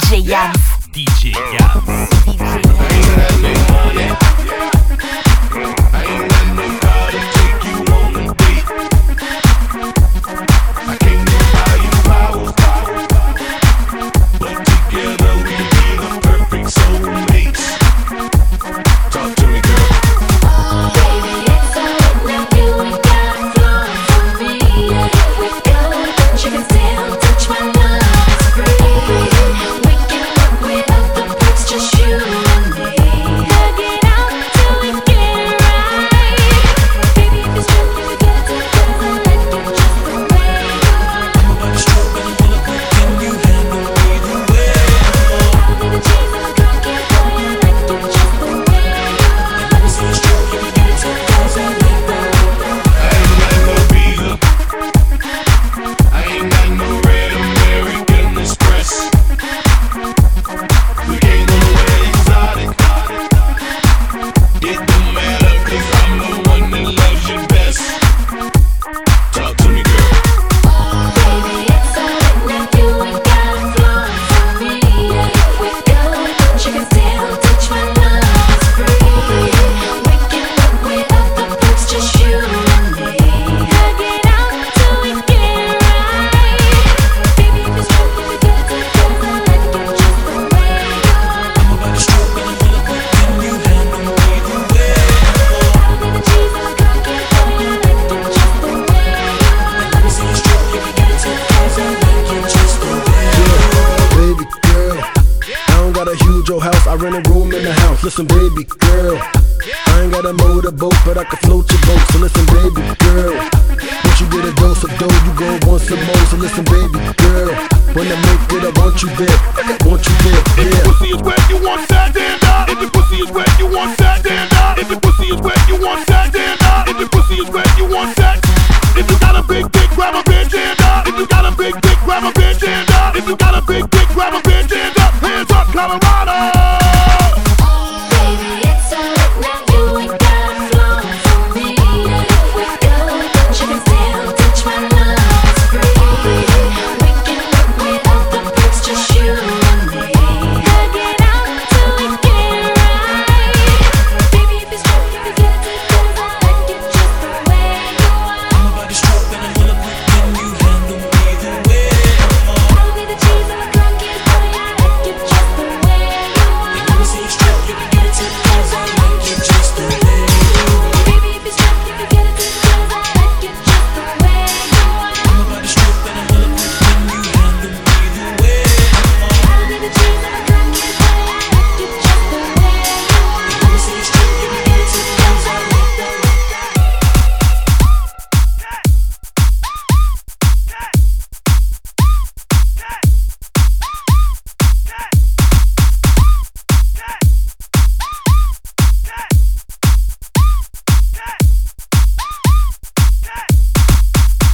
DJ Yams. DJ Yams. DJ Yams. house. I rent a room in the house. Listen, baby girl. I ain't got a motorboat, but I can float your boat. So listen, baby girl. Once you get a dose of dough, you go want some more. So listen, baby girl. When I make it, I want you there. Want you there, yeah. If your pussy is wet, you want that, damn not. If your pussy is wet, you want that, damn not. If your pussy is wet, you want that, damn not. If your pussy is wet, you want that. If you got a big dick, grab a bitch and die. If you got a big dick, grab a bitch and die. If you got a big dick, grab a bitch and